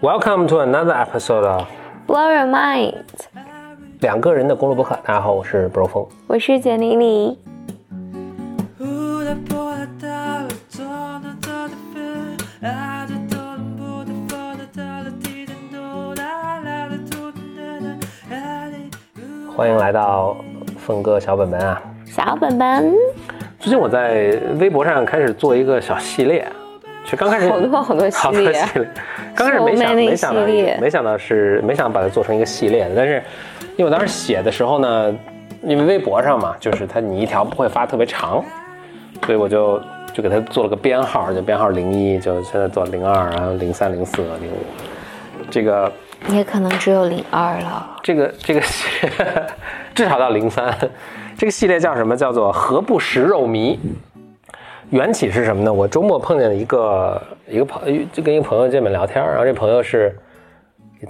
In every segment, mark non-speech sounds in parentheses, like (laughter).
Welcome to another episode of Blow Your Mind，两个人的公路博客。大家好，我是 Bro 风。我是简妮妮。欢迎来到峰哥小本本啊！小本本，最近我在微博上开始做一个小系列，其实刚开始好多好多系列，系列，刚开始没想没想到没想到是没想把它做成一个系列，但是因为我当时写的时候呢，因为微博上嘛，就是它你一条不会发特别长，所以我就就给它做了个编号，就编号零一，就现在做零二，然后零三、零四、零五，这个也可能只有零二了。这个这个系 (laughs) 至少到零三，这个系列叫什么？叫做“何不食肉糜”。缘起是什么呢？我周末碰见了一个一个朋，就跟一个朋友见面聊天，然后这朋友是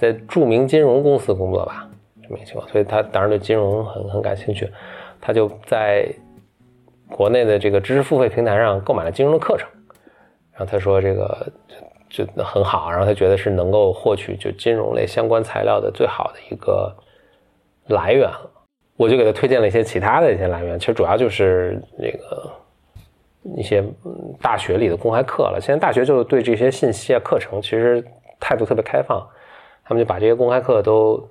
在著名金融公司工作吧，这么一个情况，所以他当然对金融很很感兴趣，他就在国内的这个知识付费平台上购买了金融的课程，然后他说这个就就很好，然后他觉得是能够获取就金融类相关材料的最好的一个来源了。我就给他推荐了一些其他的一些来源，其实主要就是那个一些嗯大学里的公开课了。现在大学就对这些信息啊课程其实态度特别开放，他们就把这些公开课都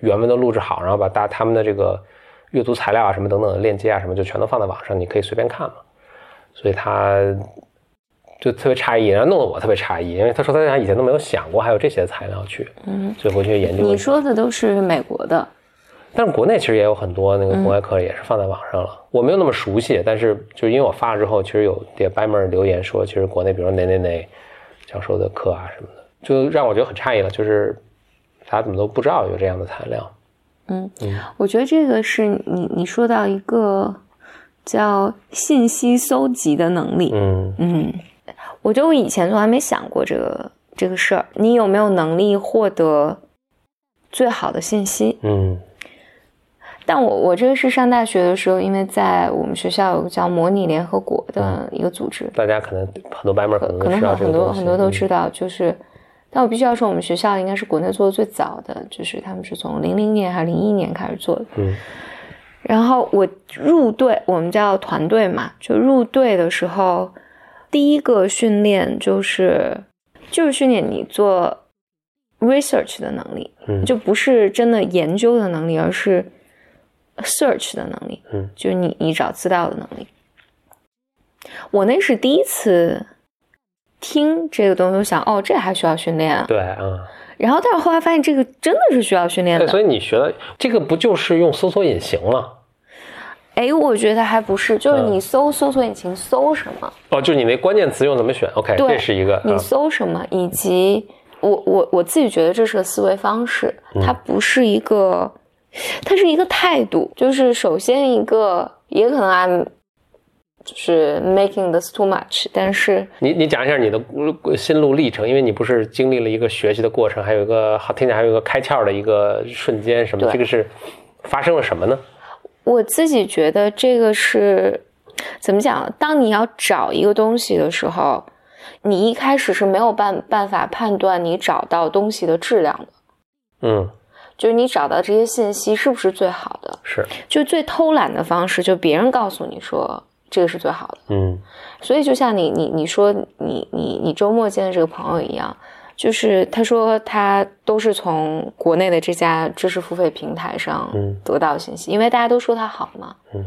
原文都录制好，然后把大他们的这个阅读材料啊什么等等的链接啊什么就全都放在网上，你可以随便看嘛。所以他就特别诧异，然后弄得我特别诧异，因为他说他以前都没有想过还有这些材料去，嗯，所以回去研究。你说的都是美国的，但是国内其实也有很多那个公开课也是放在网上了，我没有那么熟悉，但是就因为我发了之后，其实有也白门留言说，其实国内比如说哪哪哪教授的课啊什么的，就让我觉得很诧异了，就是大家怎么都不知道有这样的材料。嗯，我觉得这个是你你说到一个叫信息搜集的能力。嗯嗯，我觉得我以前从来没想过这个这个事儿。你有没有能力获得最好的信息？嗯但我我这个是上大学的时候，因为在我们学校有个叫模拟联合国的一个组织，大家可能很多白门可能可能很多很多都嗯。知道，就是，但我必须要说，我们学校应该是国内做的最早的，就是他们是从零零年还是零一年开始做的。嗯。然后我入队，我们叫团队嘛，就入队的时候，第一个训练就是就是训练你做 research 的能力，嗯。就不是真的研究的能力，而是 search 的能力，嗯就是你你找资料的能力。我那是第一次听这个东西，我想哦，这还需要训练啊。对啊。然后，但是后来发现这个真的是需要训练对，的。所以你学的这个不就是用搜索引擎吗？哎，我觉得还不是，就是嗯你搜搜索引擎搜什么，哦，就是你那关键词用怎么选？OK，这是一个你啊搜什么，以及我我我自己觉得这是个思维方式，嗯它不是一个，它是一个态度。就是首先一个，也可能 I'm 就是 making this too much，但是你你讲一下你的呃心路历程，因为你不是经历了一个学习的过程，还有一个好听起来还有一个开窍的一个瞬间，什么？对这个是发生了什么呢？我自己觉得这个是怎么讲？当你要找一个东西的时候，你一开始是没有办办法判断你找到东西的质量的，嗯，就是你找到这些信息是不是最好的。是，就最偷懒的方式，就别人告诉你说这个是最好的。嗯所以就像你你你说你你你周末见的这个朋友一样，就是他说他都是从国内的这家知识付费平台上嗯得到信息，因为大家都说他好嘛。嗯，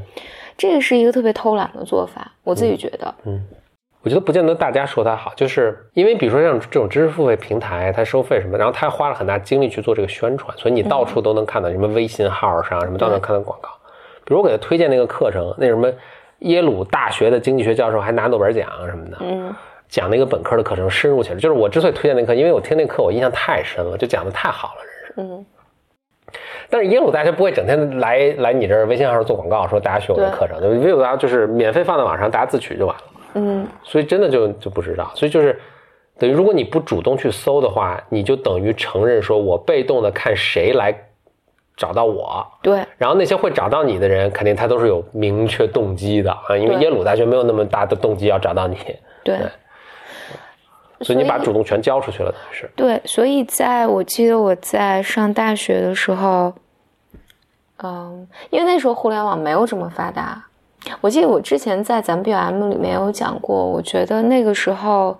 这个是一个特别偷懒的做法，我自己觉得。嗯，我觉得不见得大家说它好，就是因为比如说像这种知识付费平台，它收费什么，然后它花了很大精力去做这个宣传，所以你到处都能看到什么微信号上什么都能看到广告。比如我给他推荐那个课程，那什么耶鲁大学的经济学教授还拿诺贝尔奖什么的，嗯讲那个本科的课程深入起来。就是我之所以推荐那课，因为我听那课我印象太深了，就讲的太好了，真是。嗯但是耶鲁大学不会整天来来你这儿微信号上做广告，说大家学我的课程，耶鲁大学就是免费放在网上，大家自取就完了。嗯所以真的就就不知道，所以就是等于如果你不主动去搜的话，你就等于承认说我被动的看谁来找到我。对然后那些会找到你的人，肯定他都是有明确动机的啊，因为耶鲁大学没有那么大的动机要找到你，对对，所以你把主动权交出去了，等于是。对，所以在我记得我在上大学的时候，嗯，因为那时候互联网没有这么发达。我记得我之前在咱们 BM 里面有讲过，我觉得那个时候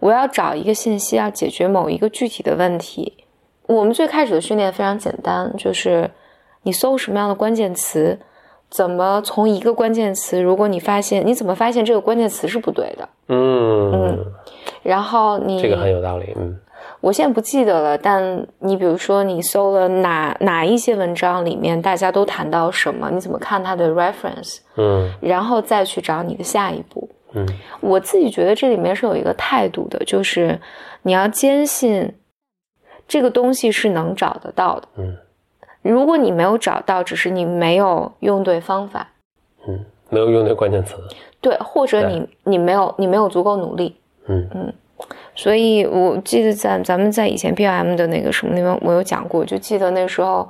我要找一个信息，要解决某一个具体的问题。我们最开始的训练非常简单，就是你搜什么样的关键词，怎么从一个关键词，如果你发现你怎么发现这个关键词是不对的，嗯，然后你这个很有道理。嗯我现在不记得了，但你比如说你搜了哪哪一些文章里面大家都谈到什么，你怎么看它的 reference，嗯然后再去找你的下一步。嗯我自己觉得这里面是有一个态度的，就是你要坚信这个东西是能找得到的。嗯如果你没有找到，只是你没有用对方法，嗯，没有用对关键词。对，或者你你没有你没有足够努力。嗯所以我记得在咱们在以前 BLM 的那个什么地方，我有讲过，就记得那时候，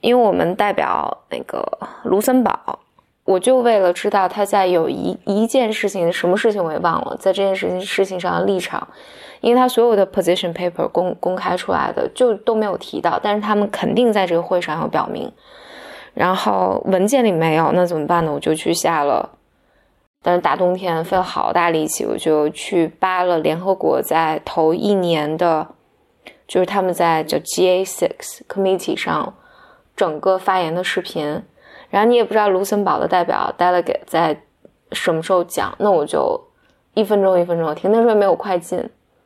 因为我们代表那个卢森堡，我就为了知道他在有一一件事情，什么事情我也忘了，在这件事情事情上的立场，因为他所有的 position paper 公公开出来的就都没有提到，但是他们肯定在这个会上有表明，然后文件里没有，那怎么办呢？我就去下了。但是大冬天费了好大力气，我就去扒了联合国在头一年的，就是他们在叫 GA Six Committee 上整个发言的视频。然后你也不知道卢森堡的代表 delegate 在什么时候讲，那我就一分钟一分钟的听。那时候也没有快进，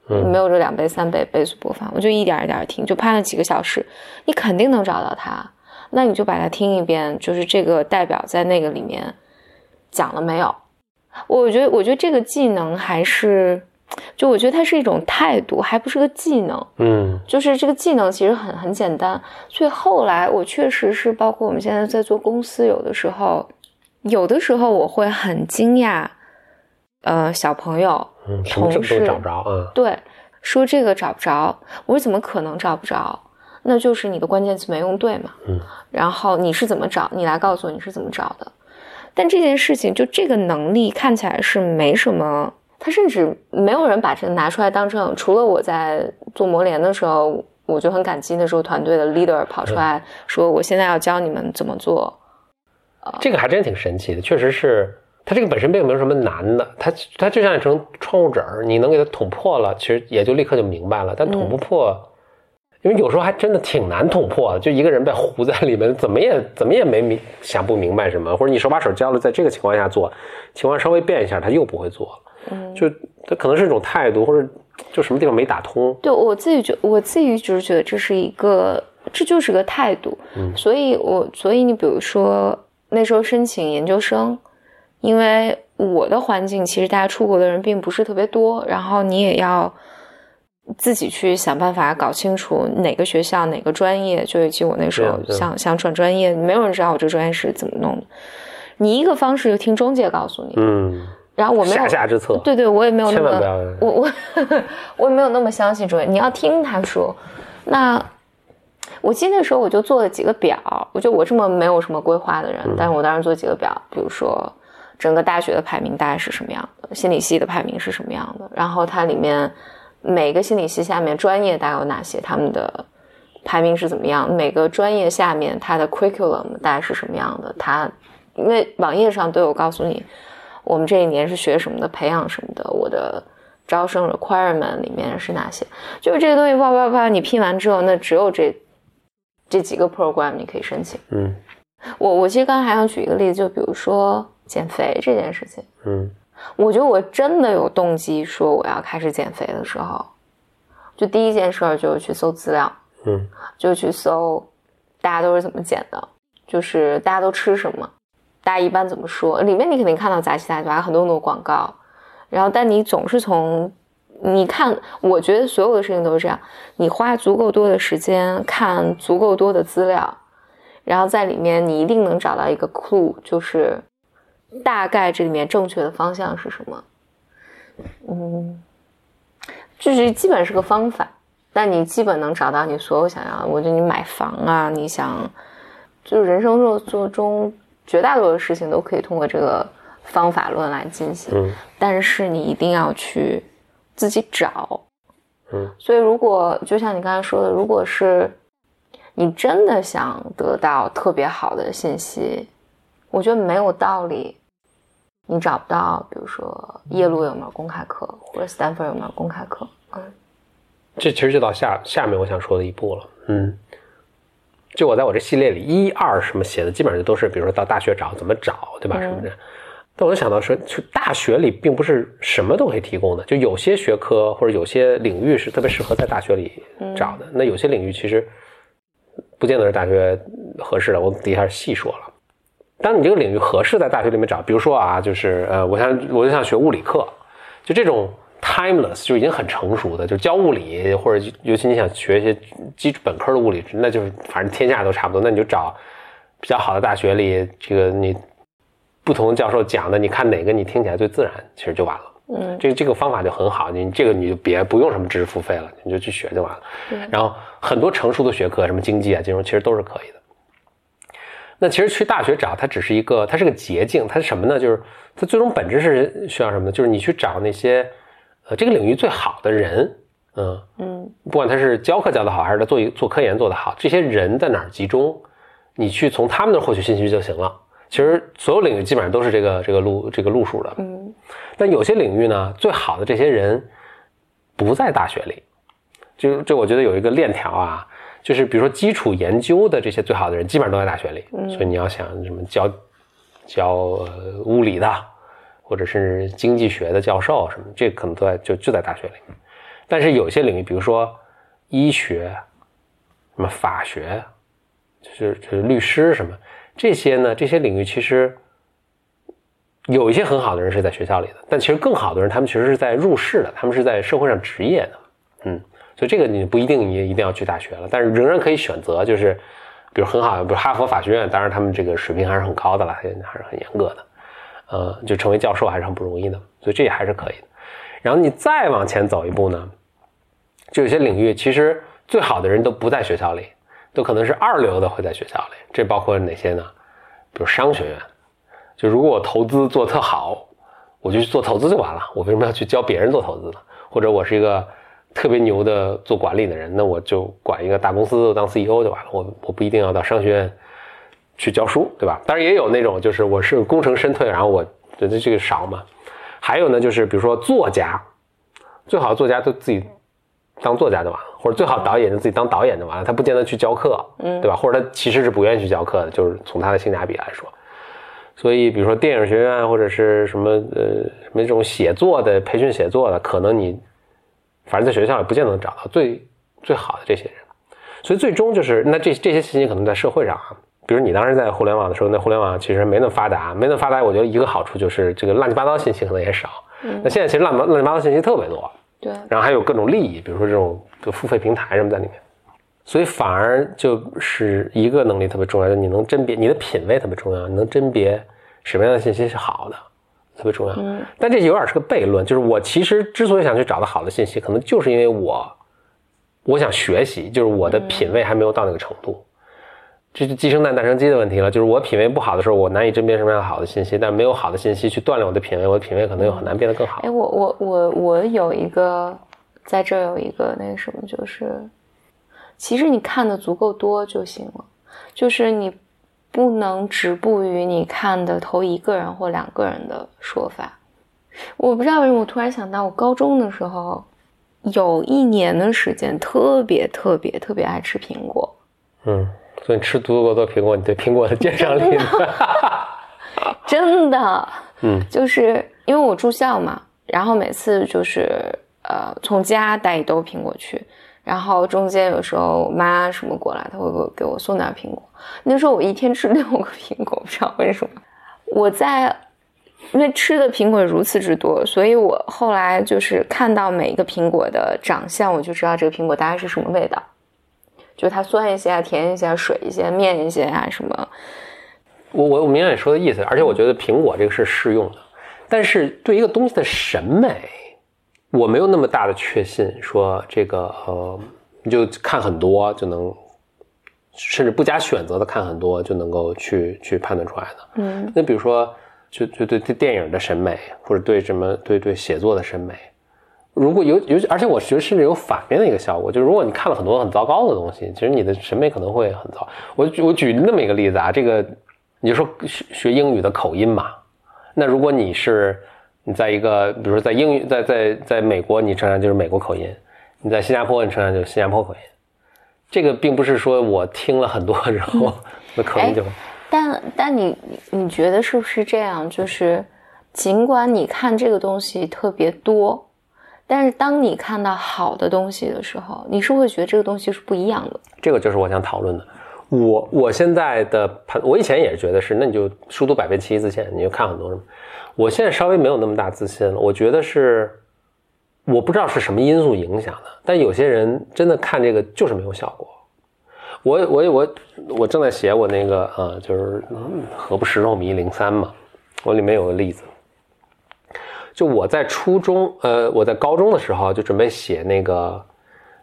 嗯没有这两倍三倍倍速播放，我就一点一点听，就拍了几个小时。你肯定能找到他，那你就把它听一遍，就是这个代表在那个里面讲了没有？我觉得，我觉得这个技能还是，就我觉得它是一种态度，还不是个技能。嗯就是这个技能其实很很简单，所以后来我确实是，包括我们现在在做公司，有的时候，有的时候我会很惊讶，呃，小朋友嗯，同事么都找不着啊？对说这个找不着，我说怎么可能找不着？那就是你的关键词没用对嘛。嗯，然后你是怎么找？你来告诉我你是怎么找的。但这件事情，就这个能力看起来是没什么，他甚至没有人把这拿出来当成。除了我在做模联的时候，我就很感激那时候团队的 leader 跑出来说，我现在要教你们怎么做。这个还真挺神奇的，确实是。它这个本身并没有什么难的，它它就像一层窗户纸儿，你能给它捅破了，其实也就立刻就明白了。但捅不破，因为有时候还真的挺难捅破的，就一个人被糊在里面，怎么也 (laughs) 怎么也没明想不明白什么，或者你手把手教了，在这个情况下做，情况稍微变一下，他又不会做了。嗯，就他可能是一种态度，或者就什么地方没打通。对我自己觉，我自己就是觉得这是一个，这就是个态度。嗯所以我所以你比如说那时候申请研究生，因为我的环境其实大家出国的人并不是特别多，然后你也要自己去想办法搞清楚哪个学校哪个专业。就以及我那时候想想转专业，没有人知道我这个专业是怎么弄的。你一个方式就听中介告诉你，嗯，然后我没有下下之策，对对，我也没有那么千万不要。我我 (laughs) 我也没有那么相信中介，你要听他说。那我记得那时候我就做了几个表，我就我这么没有什么规划的人，但是我当时做几个表，比如说整个大学的排名大概是什么样的，心理系的排名是什么样的，然后它里面每个心理系下面专业大概有哪些，他们的排名是怎么样，每个专业下面它的 curriculum 大概是什么样的，它因为网页上都有告诉你。我们这一年是学什么的，培养什么的，我的招生 requirement 里面是哪些？就是这个东西啪啪啪，你拼完之后，那只有这这几个 program 你可以申请。嗯我我其实刚才还想举一个例子，就比如说减肥这件事情，嗯我觉得我真的有动机说我要开始减肥的时候，就第一件事儿就是去搜资料，嗯就去搜大家都是怎么减的，就是大家都吃什么，大家一般怎么说？里面你肯定看到杂七杂八很多很多广告，然后但你总是从你看，我觉得所有的事情都是这样，你花足够多的时间看足够多的资料，然后在里面你一定能找到一个 clue，就是大概这里面正确的方向是什么。嗯，就是基本是个方法。但你基本能找到你所有想要的。我觉得你买房啊，你想，就是人生中做中绝大多数事情都可以通过这个方法论来进行。嗯但是你一定要去自己找。嗯，所以如果就像你刚才说的，如果是你真的想得到特别好的信息，我觉得没有道理，你找不到，比如说耶鲁有没有公开课，或者斯坦福有没有公开课。嗯这其实就到下下面我想说的一步了。嗯，就我在我这系列里一二什么写的，基本上都是比如说到大学找怎么找，对吧？什么的。但我就想到说，就大学里并不是什么都可以提供的，就有些学科或者有些领域是特别适合在大学里找的，那有些领域其实不见得是大学合适的。我底下细说了，当你这个领域合适在大学里面找，比如说啊，就是呃，我想我就想学物理课，就这种 timeless 就已经很成熟的，就教物理或者尤其你想学一些基础本科的物理，那就是反正天下都差不多，那你就找比较好的大学里，这个你不同教授讲的，你看哪个你听起来最自然，其实就完了。嗯这个这个方法就很好，你这个你就别不用什么知识付费了，你就去学就完了。对然后很多成熟的学科，什么经济啊、金融，其实都是可以的。那其实去大学找它只是一个，它是个捷径，它是什么呢？就是它最终本质是需要什么呢？就是你去找那些呃这个领域最好的人，嗯，嗯不管他是教课教的好，还是他做一做科研做得好，这些人在哪儿集中，你去从他们那儿获取信息就行了。其实所有领域基本上都是这个这个路这个路数的，嗯但有些领域呢，最好的这些人不在大学里，就就我觉得有一个链条啊，就是比如说基础研究的这些最好的人，基本上都在大学里，所以你要想什么教教呃物理的，或者是经济学的教授什么，这可能都在就就在大学里。但是有些领域，比如说医学、什么法学，就是就是律师什么这些呢，这些领域其实有一些很好的人是在学校里的，但其实更好的人，他们其实是在入世的，他们是在社会上职业的，嗯，所以这个你不一定你一定要去大学了，但是仍然可以选择，就是比如很好，比如哈佛法学院，当然他们这个水平还是很高的了，还是很严格的，呃，就成为教授还是很不容易的，所以这也还是可以的。然后你再往前走一步呢，就有些领域其实最好的人都不在学校里，都可能是二流的会在学校里，这包括哪些呢？比如商学院。就如果我投资做特好，我就去做投资就完了。我为什么要去教别人做投资呢？或者我是一个特别牛的做管理的人，那我就管一个大公司当 CEO 就完了。我我不一定要到商学院去教书，对吧？当然也有那种就是我是功成身退，然后我觉得这个少嘛。还有呢，就是比如说作家，最好的作家都自己当作家就完了，或者最好导演就自己当导演就完了，他不见得去教课，嗯对吧？或者他其实是不愿意去教课的，就是从他的性价比来说。所以，比如说电影学院或者是什么呃什么这种写作的培训写作的，可能你反正在学校也不见得能找到最最好的这些人。所以最终就是那这这些信息可能在社会上啊，比如你当时在互联网的时候，那互联网其实没那么发达，没那么发达，我觉得一个好处就是这个乱七八糟信息可能也少。嗯那现在其实乱乱七八糟信息特别多，对，然后还有各种利益，比如说这种就付费平台什么在里面，所以反而就是一个能力特别重要，就是你能甄别，你的品味特别重要，你能甄别什么样的信息是好的，特别重要。嗯但这有点是个悖论，就是我其实之所以想去找到好的信息，可能就是因为我我想学习，就是我的品味还没有到那个程度。这是鸡生蛋，蛋生鸡的问题了。就是我品味不好的时候，我难以甄别什么样好的信息，但没有好的信息去锻炼我的品味，我的品味可能又很难变得更好哎，。我我我我有一个，在这有一个那个什么，就是其实你看的足够多就行了，就是你不能止步于你看的头一个人或两个人的说法。我不知道为什么，我突然想到，我高中的时候有一年的时间特别特别特别爱吃苹果，嗯，所以你吃足够多苹果，你对苹果的鉴赏力呢？真的，嗯，就是因为我住校嘛，然后每次就是呃从家带一兜苹果去，然后中间有时候我妈什么过来，她会给我给我送点苹果。那时候我一天吃六个苹果，不知道为什么。我在因为吃的苹果如此之多，所以我后来就是看到每一个苹果的长相，我就知道这个苹果大概是什么味道，就它酸一些啊，甜一些，水一些，面一些啊什么。我我我明白你说的意思，而且我觉得苹果这个是适用的，但是对一个东西的审美，我没有那么大的确信，说这个呃你就看很多就能，甚至不加选择的看很多就能够去去判断出来的。嗯那比如说，就就对对电影的审美，或者对什么对对写作的审美，如果有有，而且我觉得甚至有反面的一个效果，就是如果你看了很多很糟糕的东西，其实你的审美可能会很糟。我举我举那么一个例子啊，这个你就说学学英语的口音嘛，那如果你是你在一个，比如说在英语在在在美国，你承认就是美国口音；你在新加坡，你承认就是新加坡口音。这个并不是说我听了很多之后，那口音就会。但但你你觉得是不是这样？就是尽管你看这个东西特别多，但是当你看到好的东西的时候，你是会觉得这个东西是不一样的。这个就是我想讨论的。我我现在的判，我以前也是觉得是，那你就书读百遍，其义自见，你就看很多什么。我现在稍微没有那么大自信了。我觉得是，我不知道是什么因素影响的，但有些人真的看这个就是没有效果。我我我我正在写我那个啊，就是何不食肉糜零三嘛，我里面有个例子，就我在初中呃我在高中的时候就准备写那个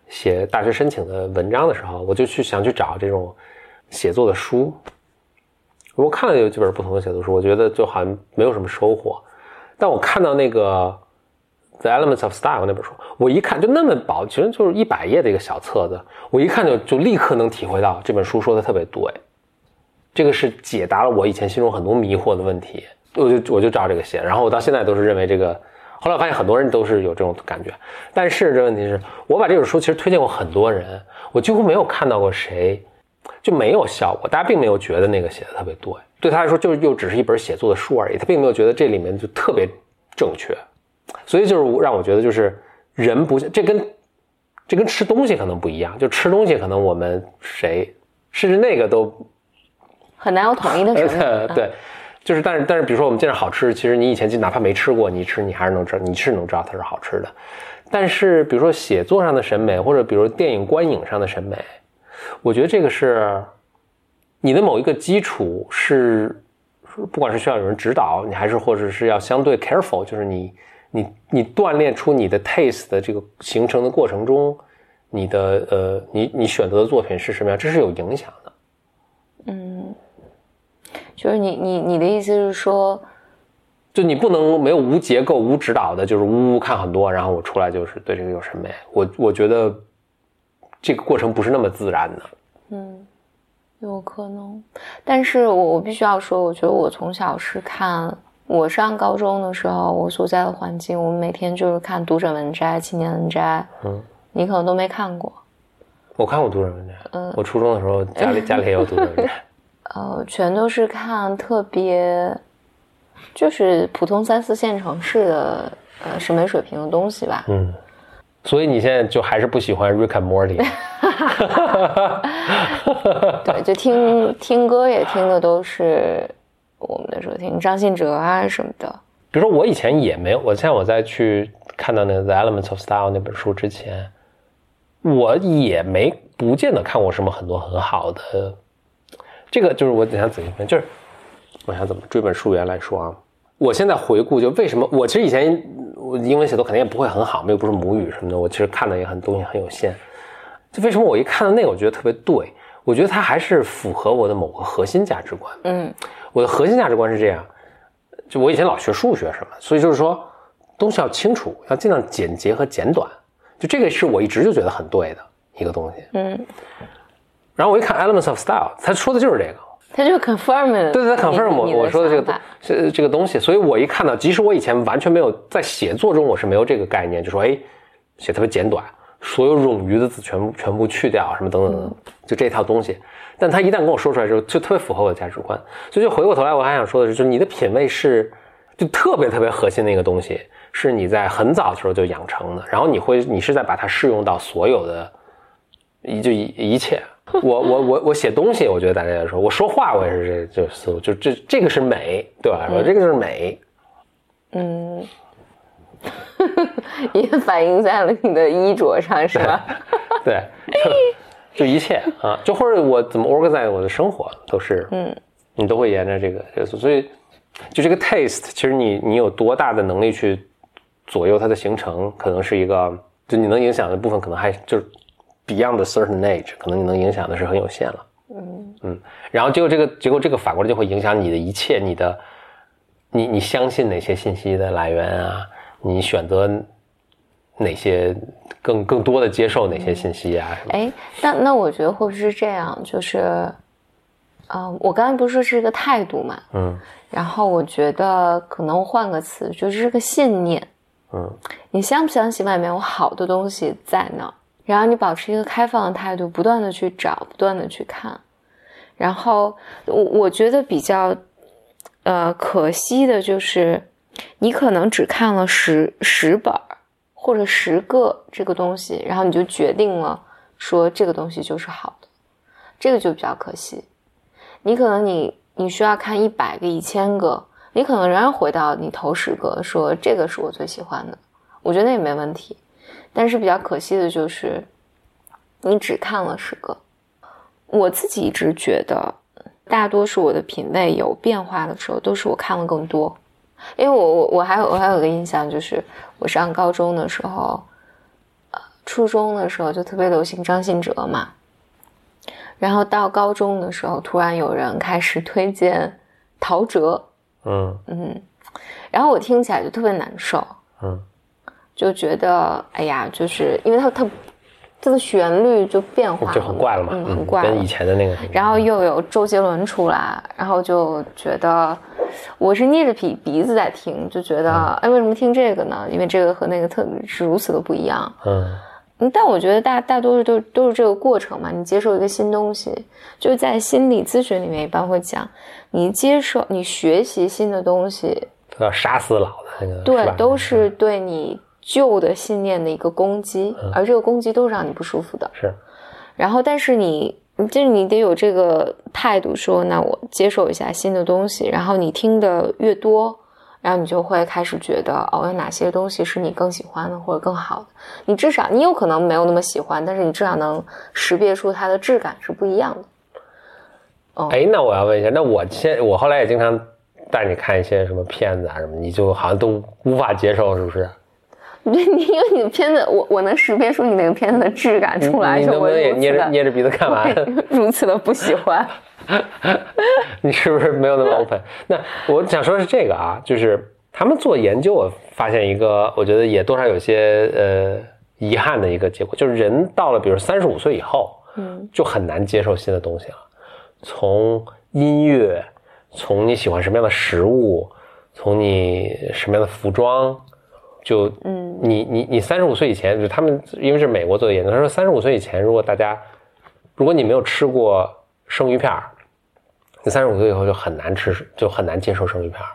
写大学申请的文章的时候，我就去想去找这种写作的书。我看了有几本不同的写作书，我觉得就好像没有什么收获。但我看到那个《The Elements of Style》那本书，我一看就那么薄，其实就是一百页的一个小册子，我一看就就立刻能体会到这本书说的特别对。这个是解答了我以前心中很多迷惑的问题，我就我就照这个写，然后我到现在都是认为这个。后来我发现很多人都是有这种感觉，但是这问题是我把这本书其实推荐过很多人，我几乎没有看到过谁就没有效果，大家并没有觉得那个写的特别对，对他来说就又只是一本写作的书而已，他并没有觉得这里面就特别正确，所以就是让我觉得就是人不这跟这跟吃东西可能不一样，就吃东西可能我们谁甚至那个都很难有统一的审美。(laughs) 对。就是，但是，但是，比如说我们见着好吃，其实你以前就哪怕没吃过，你吃你还是能知道，你是能知道它是好吃的。但是，比如说写作上的审美，或者比如电影观影上的审美，我觉得这个是你的某一个基础是，不管是需要有人指导你，还是或者是要相对 careful，就是你你你锻炼出你的 taste 的这个形成的过程中，你的呃，你你选择的作品是什么样，这是有影响的。嗯。就是你你你的意思是说，就你不能没有无结构、无指导的，就是呜呜看很多，然后我出来就是对这个有审美。我我觉得这个过程不是那么自然的。嗯，有可能。但是我我必须要说，我觉得我从小是看，我上高中的时候，我所在的环境，我们每天就是看《读者文摘》《青年文摘》。嗯，你可能都没看过。我看过《读者文摘》。嗯，我初中的时候家里家里也有《读者文摘》。(laughs) 呃，全都是看特别，就是普通三四线城市的呃审美水平的东西吧。嗯，所以你现在就还是不喜欢 Rick and Morty？(laughs) 对，就听听歌也听的都是我们的时候听张信哲啊什么的。比如说我以前也没有，我像我在去看到那个《The Elements of Style》那本书之前，我也没不见得看过什么很多很好的。这个就是我想仔细分，就是我想怎么追本溯源来说啊。我现在回顾，就为什么我其实以前我英文写作肯定也不会很好，又不是母语什么的，我其实看的也很东西很有限。就为什么我一看到那个，我觉得特别对？我觉得它还是符合我的某个核心价值观。嗯，我的核心价值观是这样，就我以前老学数学什么，所以就是说东西要清楚，要尽量简洁和简短。就这个是我一直就觉得很对的一个东西。嗯。然后我一看《Elements of Style》，他说的就是这个，他就 confirm 了，对对，confirm 我我说的这个这这个东西，所以我一看到，即使我以前完全没有在写作中，我是没有这个概念，就说哎，写特别简短，所有冗余的字全部全部去掉，什么等等等，就这套东西。但他一旦跟我说出来之后，就特别符合我的价值观。所以就回过头来，我还想说的是，就是你的品味是就特别特别核心的一个东西，是你在很早的时候就养成的，然后你会你是在把它适用到所有的一就一一切。(laughs) 我我我我写东西，我觉得大家也说，我说话我也是这这思路，就这这个是美，对我来说，这个就是美。嗯，(laughs) 也反映在了你的衣着上，是吧？(laughs) 对，就就一切啊，就或者我怎么 organize 我的生活，都是嗯，你都会沿着这个这个，所以就这个 taste，其实你你有多大的能力去左右它的形成，可能是一个，就你能影响的部分，可能还就是 beyond a certain age，可能你能影响的是很有限了。嗯嗯，然后结果这个结果这个反过来就会影响你的一切，你的你你相信哪些信息的来源啊？你选择哪些更更多的接受哪些信息啊？哎，那那我觉得会不会是这样？就是，嗯，我刚才不是说是一个态度嘛？嗯，然后我觉得可能换个词，就是个信念。嗯，你相不相信外面有好的东西在那？然后你保持一个开放的态度，不断的去找，不断的去看。然后我我觉得比较，呃，可惜的就是，你可能只看了十十本或者十个这个东西，然后你就决定了说这个东西就是好的，这个就比较可惜。你可能你你需要看一百个、一千个，你可能仍然回到你头十个，说这个是我最喜欢的，我觉得那也没问题。但是比较可惜的就是，你只看了十个。我自己一直觉得，大多数我的品味有变化的时候，都是我看了更多。因为我我我还有我还有个印象，就是我上高中的时候，呃，初中的时候就特别流行张信哲嘛。然后到高中的时候，突然有人开始推荐陶喆，嗯嗯，然后我听起来就特别难受，嗯。就觉得哎呀，就是因为它它它的旋律就变化就很怪了嘛，嗯，很怪，跟以前的那个。然后又有周杰伦出来，然后就觉得我是捏着鼻鼻子在听，就觉得哎，为什么听这个呢？因为这个和那个特别是如此的不一样。嗯，但我觉得大大多数都都是这个过程嘛。你接受一个新东西，就是在心理咨询里面一般会讲，你接受你学习新的东西，要杀死老的那个，对，都是对你。旧的信念的一个攻击，而这个攻击都是让你不舒服的。是，然后但是你，就是你得有这个态度，说那我接受一下新的东西。然后你听的越多，然后你就会开始觉得，哦，有哪些东西是你更喜欢的或者更好的。你至少你有可能没有那么喜欢，但是你至少能识别出它的质感是不一样的。哦，哎，那我要问一下，那我现我后来也经常带你看一些什么片子啊什么，你就好像都无法接受，是不是？(laughs) 对你，因为你的片子，我我能识别出你那个片子的质感出来，你能不能也捏着捏着鼻子看完？如此的不喜欢，(laughs) 你是不是没有那么 open？(laughs) 那我想说的是这个啊，就是他们做研究，我发现一个，我觉得也多少有些呃遗憾的一个结果，就是人到了比如三十五岁以后，嗯，就很难接受新的东西了。从音乐，从你喜欢什么样的食物，从你什么样的服装。就嗯，你你你三十五岁以前，就他们因为是美国做的研究，他说三十五岁以前，如果大家，如果你没有吃过生鱼片儿，你三十五岁以后就很难吃，就很难接受生鱼片儿。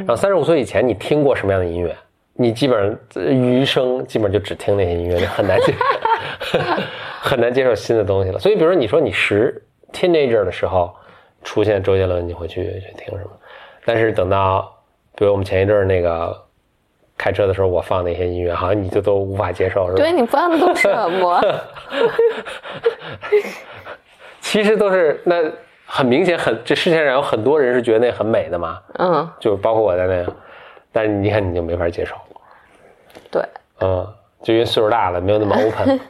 然后三十五岁以前，你听过什么样的音乐，你基本上余生基本上就只听那些音乐，就很难接，(laughs) 很难接受新的东西了。所以，比如说你说你十 teenager 的时候出现周杰伦，你会去去听什么？但是等到，比如我们前一阵儿那个。开车的时候，我放那些音乐，好像你就都无法接受，是吧？对你放的都什么？(laughs) 其实都是那很明显，很这世界上有很多人是觉得那很美的嘛。嗯，就包括我在内，但是你看你就没法接受。对，嗯，就因为岁数大了，没有那么 (laughs) open。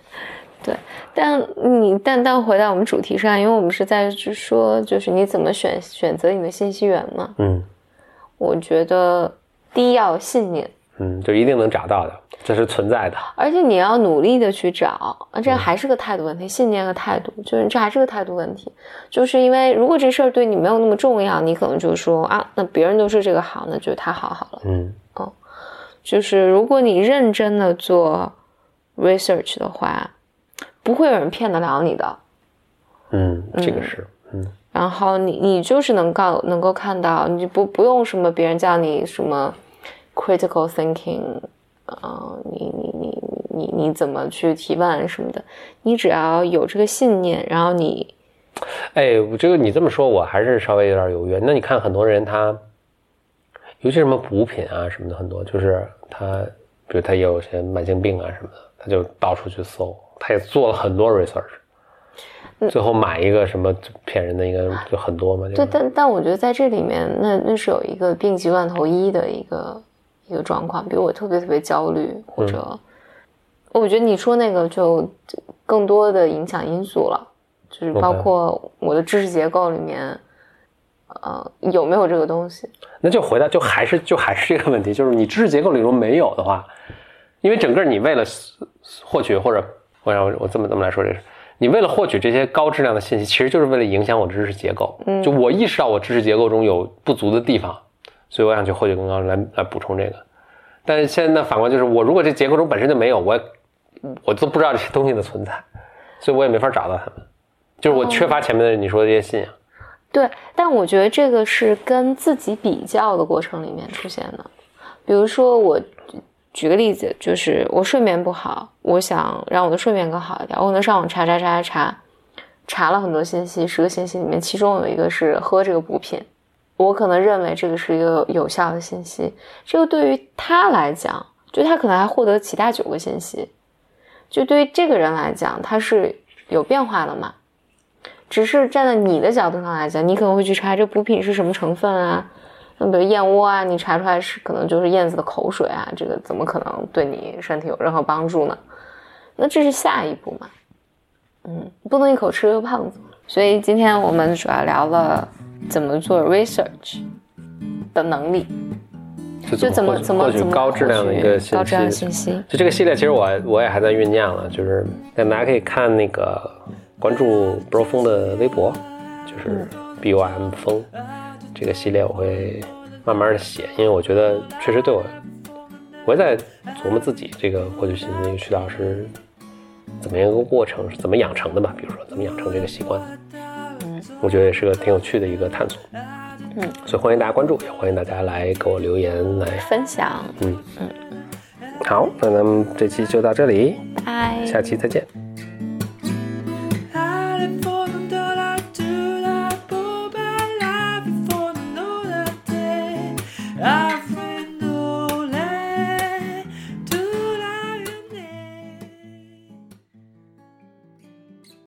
对，但你但但回到我们主题上，因为我们是在说，就是你怎么选选择你的信息源嘛。嗯，我觉得第一要信念。嗯，就一定能找到的，这是存在的。而且你要努力的去找，这还是个态度问题，信念和态度，就是这还是个态度问题。就是因为如果这事儿对你没有那么重要，你可能就说啊，那别人都是这个好，那就他好好了。嗯，哦，就是如果你认真的做 research 的话，不会有人骗得了你的。嗯，这个是，嗯。然后你你就是能够能够看到，你不不用什么别人叫你什么。Critical thinking，啊，你你你你你怎么去提问什么的？你只要有这个信念，然后你，哎，我这个你这么说，我还是稍微有点犹豫。那你看很多人他，尤其什么补品啊什么的，很多就是他，比如他也有些慢性病啊什么的，他就到处去搜，他也做了很多 research，最后买一个什么骗人的，应该就很多嘛。对，但但我觉得在这里面，那那是有一个病急乱投医的一个。一个状况，比如我特别特别焦虑，或者我觉得你说那个就更多的影响因素了，就是包括我的知识结构里面，呃，有没有这个东西？那就回答，就还是就还是这个问题，就是你知识结构里如果没有的话，因为整个你为了获取或者我让我我这么这么来说这个事，你为了获取这些高质量的信息，其实就是为了影响我知识结构。嗯就我意识到我知识结构中有不足的地方，所以我想去获取更高来来补充这个。但是现在呢，反观就是我如果这结构中本身就没有，我我都不知道这些东西的存在，所以我也没法找到他们。就是我缺乏前面的你说的这些信仰。对，但我觉得这个是跟自己比较的过程里面出现的。比如说，我举个例子，就是我睡眠不好，我想让我的睡眠更好一点，我可能上网查查查查查，查了很多信息，十个信息里面，其中有一个是喝这个补品，我可能认为这个是一个有效的信息，这个对于他来讲，就他可能还获得其他九个信息，就对于这个人来讲，他是有变化的嘛。只是站在你的角度上来讲，你可能会去查这补品是什么成分啊，那比如燕窝啊，你查出来是可能就是燕子的口水啊，这个怎么可能对你身体有任何帮助呢？那这是下一步嘛，嗯，不能一口吃个胖子。所以今天我们主要聊了怎么做 research 的能力，就怎么怎么获取高质量的一个信息。高质量的信息。就这个系列，其实我我也还在酝酿了，就是但大家可以看那个关注 Bro 风的微博，就是 B O M 风这个系列，我会慢慢的写，因为我觉得确实对我，我也在琢磨自己这个获取信息的一个渠道是怎么样一个过程，是怎么养成的吧？比如说怎么养成这个习惯，嗯，我觉得也是个挺有趣的一个探索，嗯，所以欢迎大家关注，也欢迎大家来给我留言来，分享，嗯嗯，好，那咱们这期就到这里。拜。下期再见。